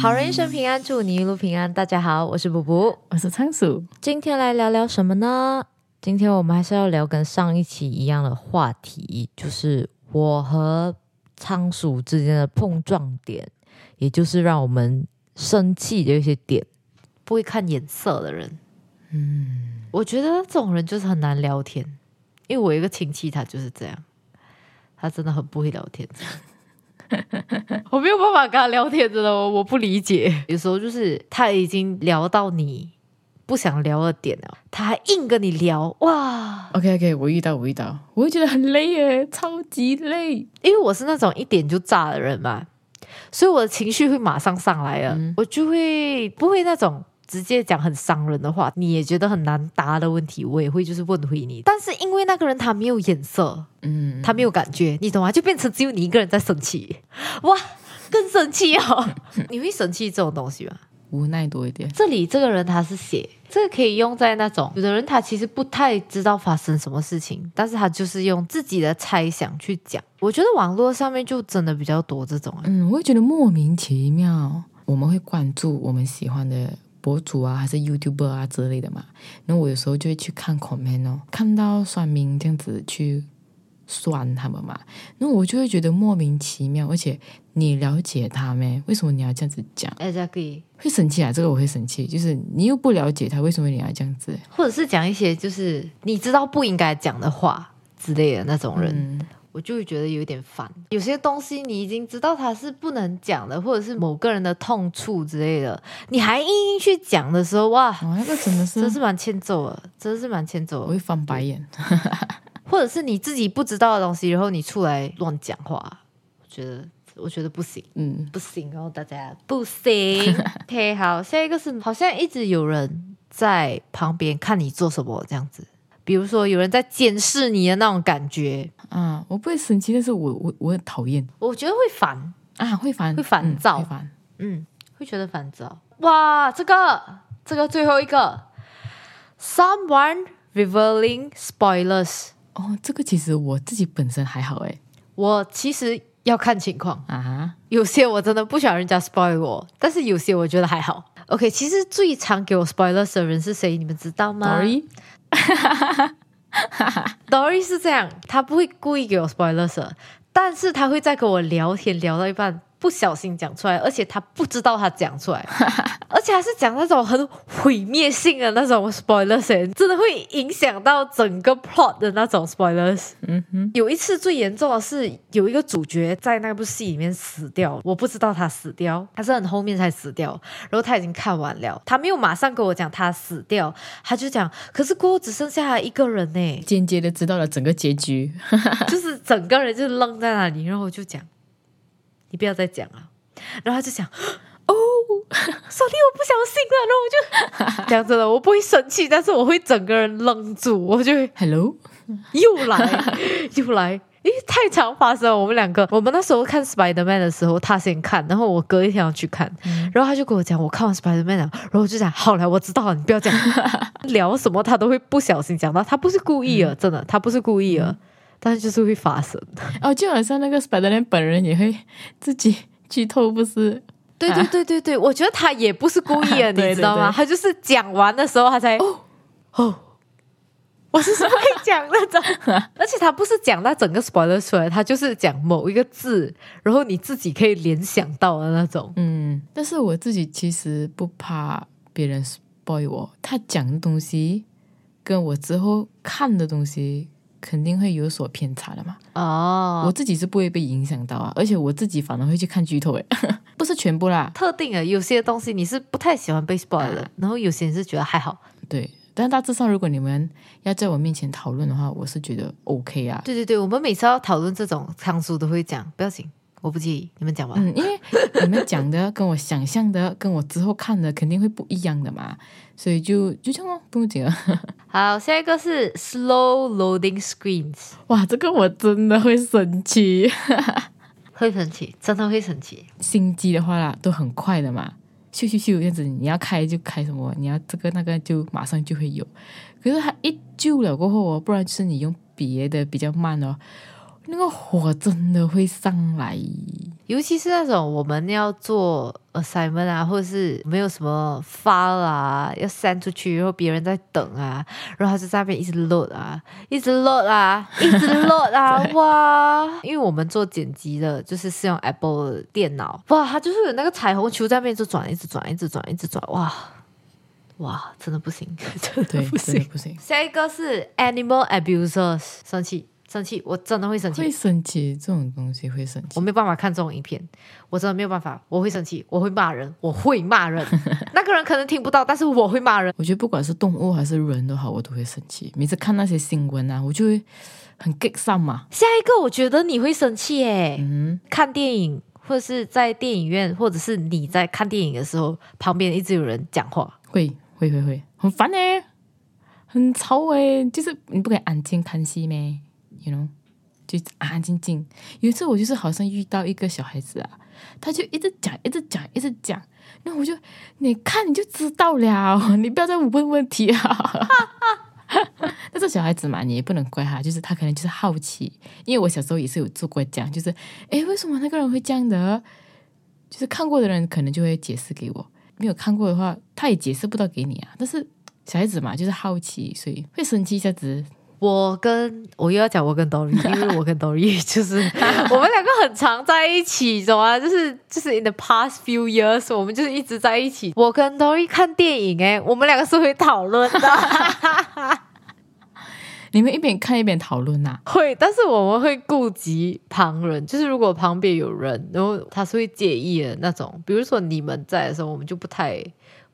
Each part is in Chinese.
好人一生平安，祝你一路平安。大家好，我是卜卜，我是仓鼠。今天来聊聊什么呢？今天我们还是要聊跟上一期一样的话题，就是我和仓鼠之间的碰撞点，也就是让我们生气的一些点。不会看眼色的人，嗯，我觉得这种人就是很难聊天。因为我一个亲戚，他就是这样，他真的很不会聊天。我没有办法跟他聊天，真的，我我不理解。有时候就是他已经聊到你不想聊的点了，他还硬跟你聊，哇！OK OK，我遇到我遇到，我会觉得很累耶，超级累。因为我是那种一点就炸的人嘛，所以我的情绪会马上上来了，我就会不会那种。直接讲很伤人的话，你也觉得很难答的问题，我也会就是问回你。但是因为那个人他没有眼色，嗯，他没有感觉，你懂吗？就变成只有你一个人在生气，哇，更生气哦！你会生气这种东西吗？无奈多一点。这里这个人他是写，这个可以用在那种有的人他其实不太知道发生什么事情，但是他就是用自己的猜想去讲。我觉得网络上面就真的比较多这种，嗯，我会觉得莫名其妙。我们会关注我们喜欢的。博主啊，还是 YouTuber 啊之类的嘛，那我有时候就会去看 comment 哦，看到算命这样子去算他们嘛，那我就会觉得莫名其妙，而且你了解他没？为什么你要这样子讲？Exactly，会生气啊，这个我会生气，就是你又不了解他，为什么你要这样子？或者是讲一些就是你知道不应该讲的话之类的那种人。我就会觉得有点烦，有些东西你已经知道它是不能讲的，或者是某个人的痛处之类的，你还硬硬去讲的时候，哇，那个真的是真是蛮欠揍的，真的是蛮欠揍的。我会翻白眼，或者是你自己不知道的东西，然后你出来乱讲话，我觉得我觉得不行，嗯，不行哦，大家不行。OK，好，下一个是好像一直有人在旁边看你做什么这样子。比如说，有人在监视你的那种感觉，啊，我不会生气，但是我我我很讨厌，我觉得会烦。啊，会烦，会烦躁，会烦，嗯，会觉得烦躁。哇，这个这个最后一个，someone revealing spoilers，哦，这个其实我自己本身还好诶，我其实要看情况。啊，有些我真的不想人家 spoil 我，但是有些我觉得还好。OK，其实最常给我 spoilers 的人是谁？你们知道吗？Dory，Dory 是这样，他不会故意给我 spoilers，但是他会在跟我聊天聊到一半。不小心讲出来，而且他不知道他讲出来，而且还是讲那种很毁灭性的那种 spoilers，真的会影响到整个 plot 的那种 spoilers。嗯哼，有一次最严重的是有一个主角在那部戏里面死掉，我不知道他死掉，他是很后面才死掉，然后他已经看完了，他没有马上跟我讲他死掉，他就讲，可是过后只剩下一个人呢，间接的知道了整个结局，就是整个人就愣在那里，然后我就讲。你不要再讲了，然后他就讲，哦，上帝，我不相信了，然后我就 讲真的，我不会生气，但是我会整个人愣住，我就会，Hello，又来，又来，诶，太常发生了。我们两个，我们那时候看 Spider Man 的时候，他先看，然后我隔一天要去看，然后他就跟我讲，我看完 Spider Man 了，然后我就讲，好了，我知道了，你不要讲，聊什么他都会不小心讲到，他不是故意的，真的，他不是故意的。但是就是会发生哦，就好像那个 Spiderman 本人也会自己剧透，不是？对对对对对，我觉得他也不是故意的，你知道吗？他就是讲完的时候他才哦哦，我是会讲那种，而且他不是讲那整个 spoiler 出来，他就是讲某一个字，然后你自己可以联想到的那种。嗯，但是我自己其实不怕别人 spoil 我，他讲的东西跟我之后看的东西。肯定会有所偏差的嘛。哦，我自己是不会被影响到啊，而且我自己反而会去看剧透诶，不是全部啦，特定的有些东西你是不太喜欢被 spoil 的，然后有些人是觉得还好。对，但大致上如果你们要在我面前讨论的话，我是觉得 OK 啊。对对对，我们每次要讨论这种仓叔都会讲，不要紧。我不介意，你们讲吧。嗯，因为你们讲的跟我想象的，跟我之后看的肯定会不一样的嘛，所以就就这样哦，不用紧了。好，下一个是 slow loading screens。哇，这个我真的会生气，会生气，真的会生气。新机的话啦，都很快的嘛，咻咻咻这样子，你要开就开什么，你要这个那个就马上就会有。可是它一旧了过后哦，不然就是你用别的比较慢哦。那个火真的会上来。尤其是那种我们要做 assignment 啊，或者是没有什么发啊，要 send 出去，然后别人在等啊，然后他就在那边一直 load 啊，一直 load 啊，一直 load 啊，哇！因为我们做剪辑的，就是是用 Apple 的电脑，哇，它就是有那个彩虹球在那边就转，一直转，一直转，一直转，哇哇，真的不行，真的对，不行。不行，下一个是 animal abusers，生气，生气，我真的会生气会。生气，这种东西会生气我。没有办法看这种影片，我真的没有办法，我会生气，我会骂人，我会骂人。那个人可能听不到，但是我会骂人。我觉得不管是动物还是人都好，我都会生气。每次看那些新闻啊，我就会很 get 上嘛。下一个，我觉得你会生气诶，嗯，看电影或者是在电影院，或者是你在看电影的时候，旁边一直有人讲话，会会会会，很烦呢、很吵诶、就是你不可以安静看戏咩？You know，就安安静静。有一次我就是好像遇到一个小孩子啊，他就一直讲，一直讲，一直讲，那我就你看你就知道了，你不要再问问题啊。但是小孩子嘛，你也不能怪他，就是他可能就是好奇，因为我小时候也是有做过这样，就是诶，为什么那个人会这样的？就是看过的人可能就会解释给我，没有看过的话，他也解释不到给你啊。但是小孩子嘛，就是好奇，所以会生气一下子。我跟我又要讲我跟 Dory，因为我跟 Dory 就是 我们两个很常在一起，懂吗？就是就是 in the past few years，我们就是一直在一起。我跟 Dory 看电影，诶，我们两个是会讨论的，你们一边看一边讨论呐、会，但是我们会顾及旁人，就是如果旁边有人，然后他是会介意的那种。比如说你们在的时候，我们就不太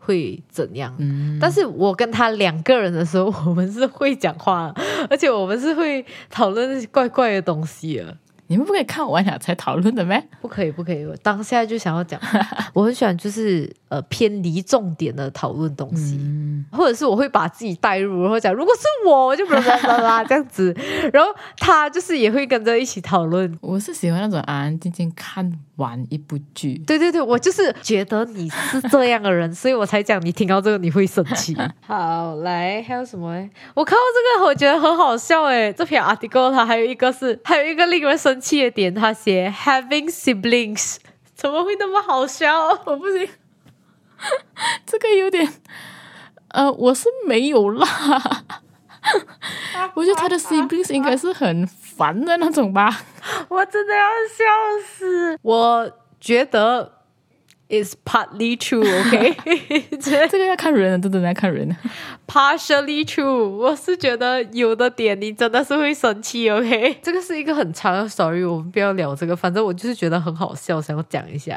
会怎样。嗯，但是我跟他两个人的时候，我们是会讲话，而且我们是会讨论那些怪怪的东西的。你们不可以看完了才讨论的咩？不可以，不可以！我当下就想要讲，我很喜欢就是呃偏离重点的讨论东西，嗯，或者是我会把自己带入，然后讲如果是我，我就啦啦啦啦这样子，然后他就是也会跟着一起讨论。我是喜欢那种安安静静看完一部剧。对对对，我就是觉得你是这样的人，所以我才讲你听到这个你会生气。好，来还有什么？我看到这个我觉得很好笑诶，这篇 article 它还有一个是还有一个令人生气的点，他写 having siblings 怎么会那么好笑？我不行，这个有点，呃，我是没有啦。我觉得他的 siblings 应该是很烦的那种吧。我真的要笑死！我觉得 is partly true，OK，这这个要看人的，真的要看人的。partially true。我是觉得有的点你真的是会生气，OK。这个是一个很长的 story，我们不要聊这个。反正我就是觉得很好笑，想要讲一下。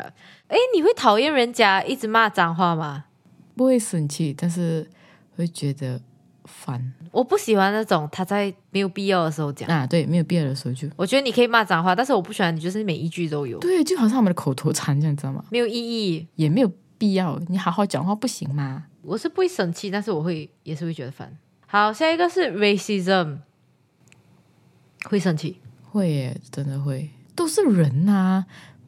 诶，你会讨厌人家一直骂脏话吗？不会生气，但是会觉得烦我不喜欢那种他在没有必要的时候讲。啊。对，没有必要的时候就我觉得你可以骂脏话，但是我不喜欢你就是每一句都有，对，就好像我们的口头禅这样，知道吗？没有意义。也没有必要，你好好讲话不行吗？我是不会生气，但是我会也是会觉得烦。好，下一个是 racism，会生气。会耶，真的会，都是人呐、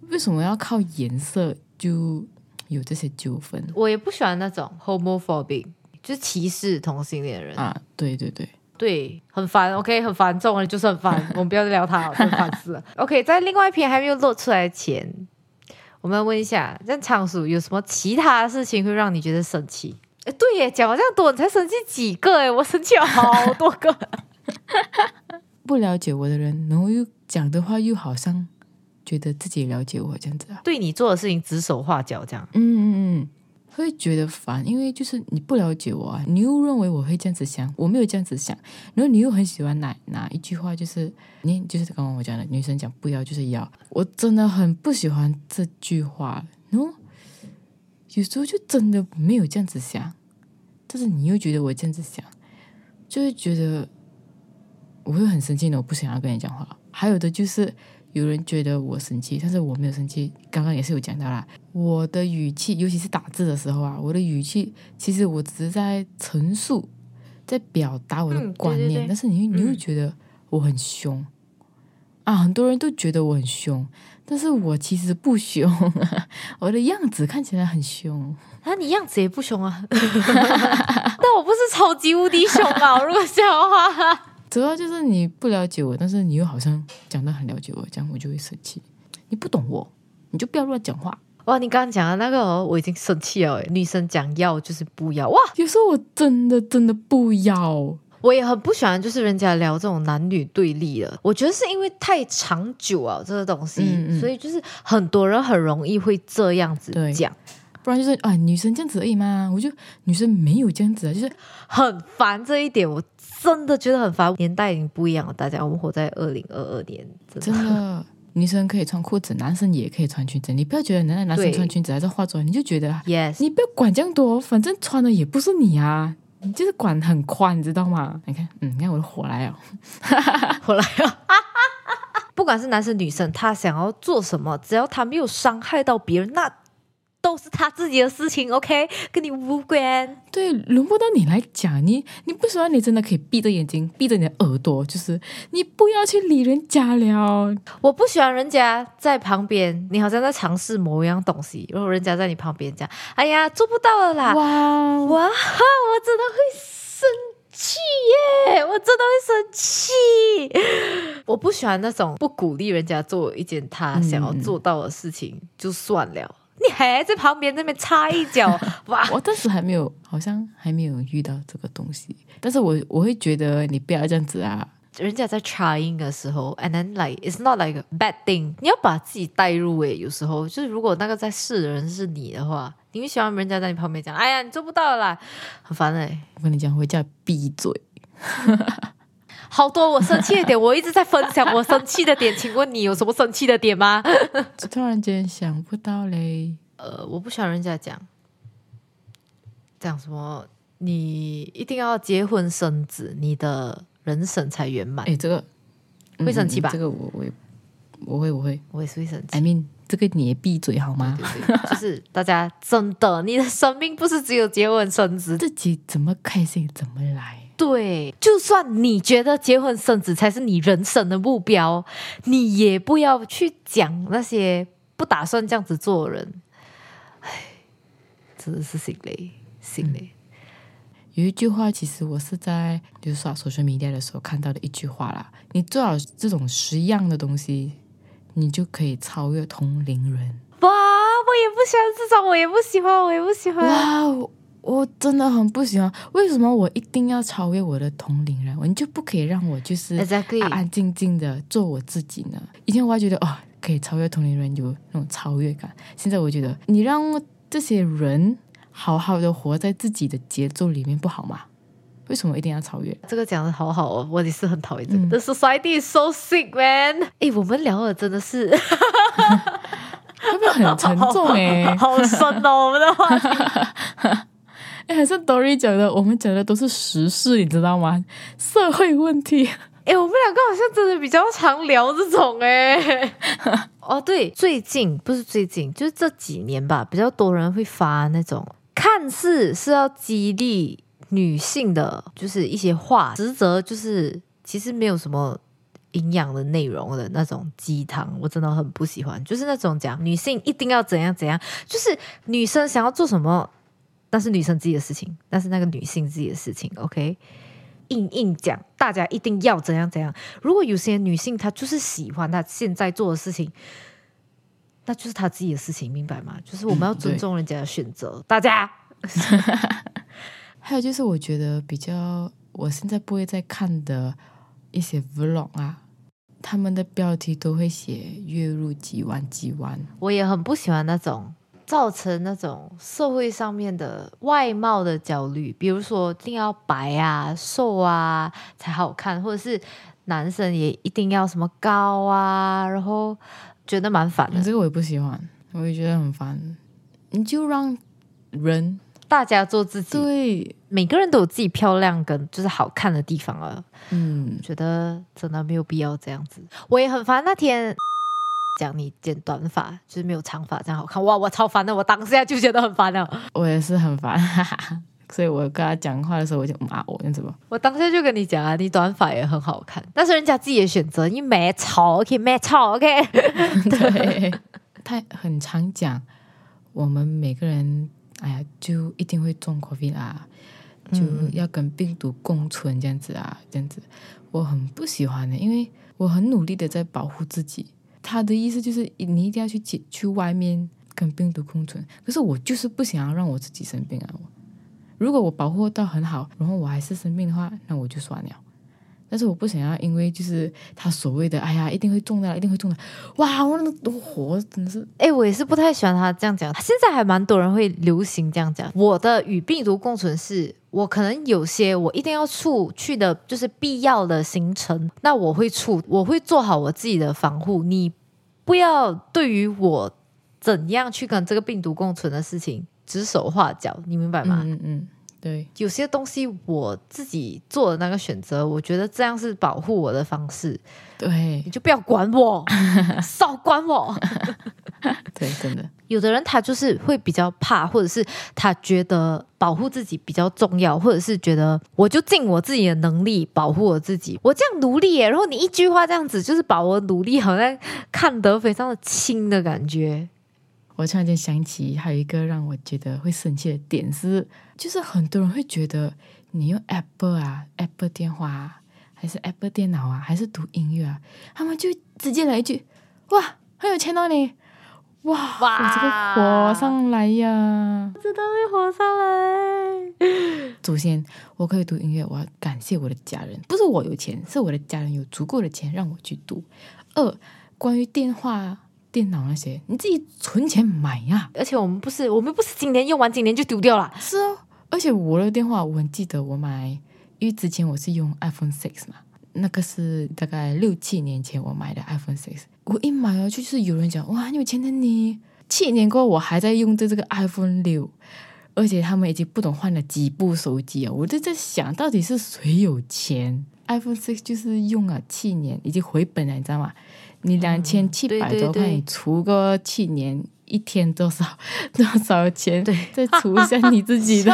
为什么要靠颜色就有这些纠纷我也不喜欢那种 homophobic，就是歧视同性恋人。啊？对对对，对，很烦。OK，很烦，这种人就是很烦。我们不要再聊他了，真的烦死了。OK，在另外一篇还没有露出来前，我们问一下，像仓鼠有什么其他事情会让你觉得生气？哎，对耶，讲了这样多，你才生气几个？哎，我生气了好多个。不了解我的人，然后又讲的话又好像觉得自己了解我这样子啊，对你做的事情指手画脚，这样。嗯嗯嗯，会觉得烦，因为就是你不了解我啊，你又认为我会这样子想，我没有这样子想，然后你又很喜欢哪哪一句话，就是你就是刚刚我讲的，女生讲不要就是要，我真的很不喜欢这句话，然后有时候就真的没有这样子想，但是你又觉得我这样子想，就会觉得我会很生气的，我不想要跟你讲话。还有的就是有人觉得我生气，但是我没有生气。刚刚也是有讲到啦，我的语气，尤其是打字的时候啊，我的语气其实我只是在陈述，在表达我的观念，对对但是你你会觉得我很凶啊，很多人都觉得我很凶，但是我其实不凶，我的样子看起来很凶。啊，你样子也不凶啊，但我不是超级无敌凶啊！如果这样的话，主要就是你不了解我，但是你又好像讲的很了解我，这样我就会生气。你不懂我，你就不要乱讲话。哇，你刚刚讲的那个哦，我已经生气了诶。女生讲要就是不要哇，有时候我真的真的不要。我也很不喜欢，就是人家聊这种男女对立了。我觉得是因为太长久啊，这个东西，嗯嗯所以就是很多人很容易会这样子对讲，不然就是啊，女生这样子而已嘛。我就女生没有这样子啊，就是很烦这一点，我真的觉得很烦。年代已经不一样了，大家，我们活在二零二二年，真真的。女生可以穿裤子，男生也可以穿裙子。你不要觉得男男生穿裙子还是化妆，你就觉得 Yes，你不要管这样多，反正穿的也不是你啊，你就是管很宽，你知道吗？你看，嗯，你看我的火来了，火来了，不管是男生女生，他想要做什么，只要他没有伤害到别人，那都是他自己的事情，OK，跟你无关。对，轮不到你来讲，你你不喜欢，你真的可以闭着眼睛，闭着你的耳朵，就是你不要去理人家了。我不喜欢人家在旁边，你好像在尝试某一样东西，然后人家在你旁边讲：“哎呀，做不到了啦！”哇，哇，我真的会生气耶！我真的会生气。我不喜欢那种不鼓励人家做一件他想要做到的事情，就算了。你还在旁边那边插一脚，哇！我当时还没有，好像还没有遇到这个东西，但是我我会觉得你不要这样子啊。人家在 trying 的时候，and then like it's not like a bad thing，你要把自己带入诶。有时候就是如果那个在试的人是你的话，你会喜欢人家在你旁边讲：“哎呀，你做不到了啦，很烦诶。我跟你讲，回家闭嘴。好多我生气的点，我一直在分享我生气的点，请问你有什么生气的点吗？突然间想不到嘞，呃，我不喜欢人家讲讲什么，你一定要结婚生子，你的人生才圆满。哎，这个会生气吧嗯这个我我也我会我会我也是会生气。，I mean，这个你也闭嘴好吗？对对，就是大家真的，你的生命不是只有结婚生子。自己怎么开心怎么来。对，就算你觉得结婚生子才是你人生的目标，你也不要去讲那些不打算这样子做的人。唉，真的是心累，心累。有一句话，其实我是在就是刷 social media 的时候看到的一句话啦。你做好这种十样的东西，你就可以超越同龄人。哇，我也不喜欢这种，我也不喜欢，我也不喜欢。哇，我我真的很不喜欢。为什么我一定要超越我的同龄人？你就不可以让我就是安安静静的做我自己呢？以前我还觉得哦，可以超越同龄人，有那种超越感。现在我觉得，你让这些人好好的活在自己的节奏里面，不好吗？为什么一定要超越？这个讲的好好哦，我也是很讨厌这个。嗯 The society is so sick, man。哎，我们聊的真的是会不会很沉重哎、好深哦，我们的话题。哎，还是 Dory 讲的，我们讲的都是时事，你知道吗？社会问题。哎、我们两个好像真的比较常聊这种哎、哦，对，最近不是最近，就是这几年吧，比较多人会发那种看似是要激励女性的，就是一些话，实则就是其实没有什么营养的内容的那种鸡汤，我真的很不喜欢。就是那种讲女性一定要怎样怎样，就是女生想要做什么，那是女生自己的事情，那是那个女性自己的事情，OK。硬硬讲，大家一定要怎样怎样。如果有些女性她就是喜欢她现在做的事情，那就是她自己的事情，明白吗？就是我们要尊重人家的选择。大家 还有就是，我觉得比较我现在不会再看的一些 vlog 啊，他们的标题都会写月入几万几万。我也很不喜欢那种造成那种社会上面的外貌的焦虑，比如说一定要白啊、瘦啊才好看，或者是男生也一定要什么高啊，然后觉得蛮烦的。这个我也不喜欢，我也觉得很烦。你就让人大家做自己，对，每个人都有自己漂亮跟就是好看的地方啊。嗯，觉得真的没有必要这样子。我也很烦那天 讲你剪短发，就是没有长发这样好看，哇，我超烦的，我当下就觉得很烦了。我也是很烦，哈哈。所以我跟他讲话的时候，我就骂我，这样子吧。我当下就跟你讲啊，你短发也很好看，但是人家自己的选择，你没吵，OK，没吵，OK。对，他很常讲，我们每个人，哎呀，就一定会中 COVID 啊。就要跟病毒共存这样子啊，这样子我很不喜欢的，因为我很努力的在保护自己。他的意思就是你一定要去去去外面跟病毒共存，可是我就是不想要让我自己生病啊。如果我保护到很好，然后我还是生病的话，那我就算了。但是我不想要，因为就是他所谓的“哎呀，一定会中的，一定会中的”，哇，我那个火真的是，哎，我也是不太喜欢他这样讲。现在还蛮多人会流行这样讲。我的与病毒共存是，我可能有些我一定要出去的，就是必要的行程，那我会出，我会做好我自己的防护。你不要对于我怎样去跟这个病毒共存的事情指手画脚，你明白吗？嗯嗯。对，有些东西我自己做的那个选择，我觉得这样是保护我的方式。对，你就不要管我，少管我。对，真的，有的人他就是会比较怕，或者是他觉得保护自己比较重要，或者是觉得我就尽我自己的能力保护我自己，我这样努力耶。然后你一句话这样子，就是把我努力好像看得非常的轻的感觉。我突然间想起，还有一个让我觉得会生气的点是，就是很多人会觉得你用 Apple 啊、Apple 电话啊，还是 Apple 电脑啊，还是读音乐啊，他们就直接来一句：“哇，很有钱哦你！”哇哇，这个火上来呀，真的会火上来。首先，我可以读音乐，我要感谢我的家人，不是我有钱，是我的家人有足够的钱让我去读。二，关于电话。电脑那些，你自己存钱买呀！而且我们不是，我们不是今年用完，今年就丢掉了。是哦，而且我的电话，我很记得我买，因为之前我是用 iPhone Six 嘛，那个是大概六七年前我买的 iPhone Six。我一买了，就是有人讲哇，有钱的你。七年过后，我还在用着这个 iPhone 六，而且他们已经不懂换了几部手机啊！我就在想到底是谁有钱？iPhone Six 就是用了七年，已经回本了，你知道吗？你两千七百多块，你除个七年，一天多少多少钱？对，再除一下你自己的。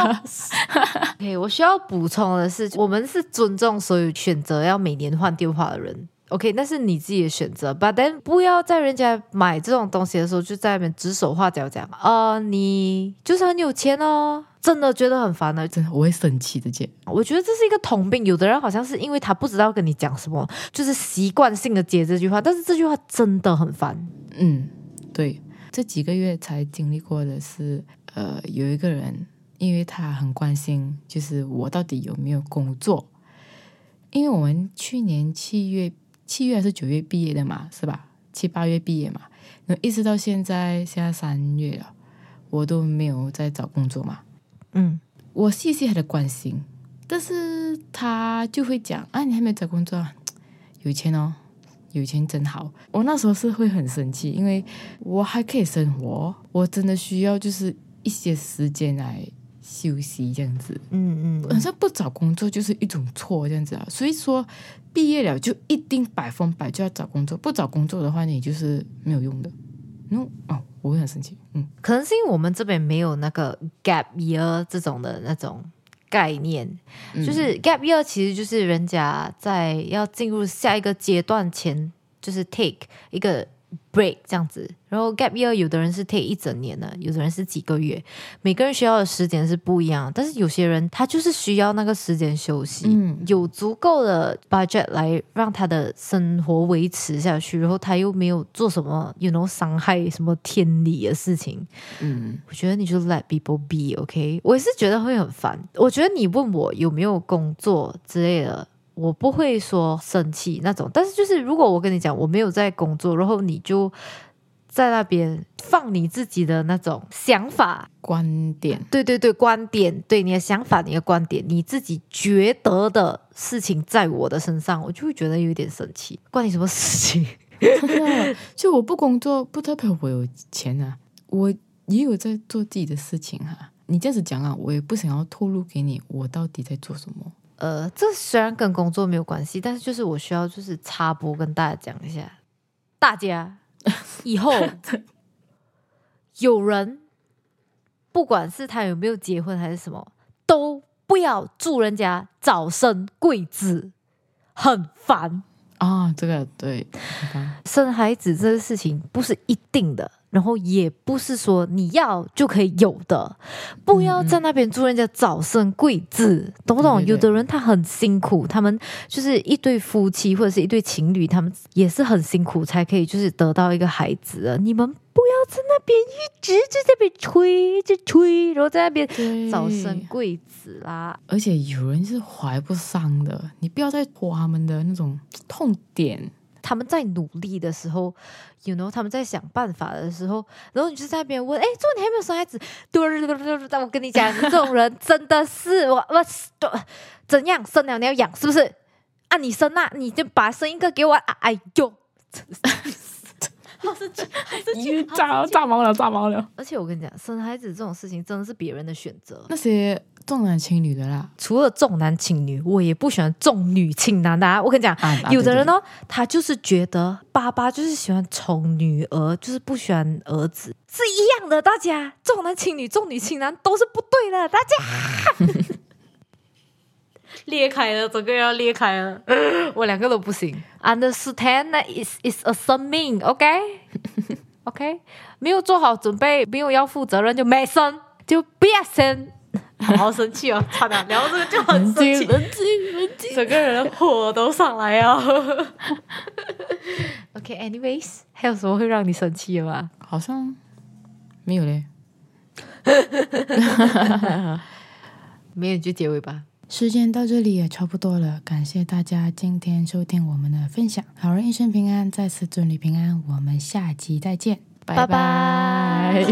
OK，我需要补充的是，我们是尊重所有选择要每年换电话的人。OK，那是你自己的选择，But then 不要在人家买这种东西的时候就在那边指手画脚讲啊，你就是很有钱哦。真的觉得很烦的，真的我会生气的。姐，我觉得这是一个通病。有的人好像是因为他不知道跟你讲什么，就是习惯性的接这句话。但是这句话真的很烦。嗯，对，这几个月才经历过的是，呃，有一个人，因为他很关心，就是我到底有没有工作。因为我们去年七月、七月还是九月毕业的嘛，是吧？七八月毕业嘛，那一直到现在，现在三月了，我都没有在找工作嘛。嗯，我谢谢他的关心，但是他就会讲啊，你还没有找工作，有钱哦，有钱真好。我那时候是会很生气，因为我还可以生活，我真的需要就是一些时间来休息这样子。嗯嗯，好像不找工作就是一种错这样子啊。所以说，毕业了就一定百分百就要找工作，不找工作的话，你就是没有用的。no 哦。我会很生气，嗯，可能是因为我们这边没有那个 gap year 这种的那种概念，就是 gap year 其实就是人家在要进入下一个阶段前，就是 take 一个。Break 这样子，然后 gap year 有的人是 take 一整年的，有的人是几个月，每个人需要的时间是不一样。但是有些人他就是需要那个时间休息，嗯，有足够的 budget 来让他的生活维持下去，然后他又没有做什么 you know 伤害什么天理的事情，嗯，我觉得你就 let people be，OK，我也是觉得会很烦。我觉得你问我有没有工作之类的。我不会说生气那种，但是就是如果我跟你讲我没有在工作，然后你就在那边放你自己的那种想法、观点，对对对，观点，对你的想法、你的观点，你自己觉得的事情，在我的身上，我就会觉得有点生气。关你什么事情？就我不工作，不代表我有钱啊，我也有在做自己的事情哈。你这样子讲啊，我也不想要透露给你，我到底在做什么。呃，这虽然跟工作没有关系，但是就是我需要就是插播跟大家讲一下，大家 以后有人不管是他有没有结婚还是什么，都不要祝人家早生贵子，很烦啊！这个对，生孩子这个事情不是一定的。然后也不是说你要就可以有的，不要在那边祝人家早生贵子，懂不懂？有的人他很辛苦，他们就是一对夫妻或者是一对情侣，他们也是很辛苦才可以就是得到一个孩子的。你们不要在那边一直在那边吹，一直吹，然后在那边早生贵子啦。而且有人是怀不上的，你不要再拖他们的那种痛点。他们在努力的时候，you know，他们在想办法的时候，然后你就在那边问，哎，做你还没有生孩子？对，我跟你讲，这种人真的是 我我怎样生了你要养是不是？啊，你生那你就把生一个给我啊！哎呦，好生气，好生气，炸炸毛了，炸毛了！而且我跟你讲，生孩子这种事情真的是别人的选择。那些重男轻女的啦，除了重男轻女，我也不喜欢重女轻男的、啊。我跟你讲，啊啊有的人对呢，他就是觉得爸爸就是喜欢宠女儿，就是不喜欢儿子，是一样的。大家重男轻女、重女轻男都是不对的。大家 裂开了，整个要裂开了，我两个都不行。Understand that is is a 生命，OK OK，没有做好准备，没有要负责任就没生，就不要生。好生气哦！差点聊这个就很生气，冷静冷静。整个人火都上来啊。OK，anyways，、还有什么会让你生气的吗？好像没有嘞。没有就结尾吧。时间到这里也差不多了，感谢大家今天收听我们的分享。好人一生平安，再次祝你平安，我们下集再见，拜拜。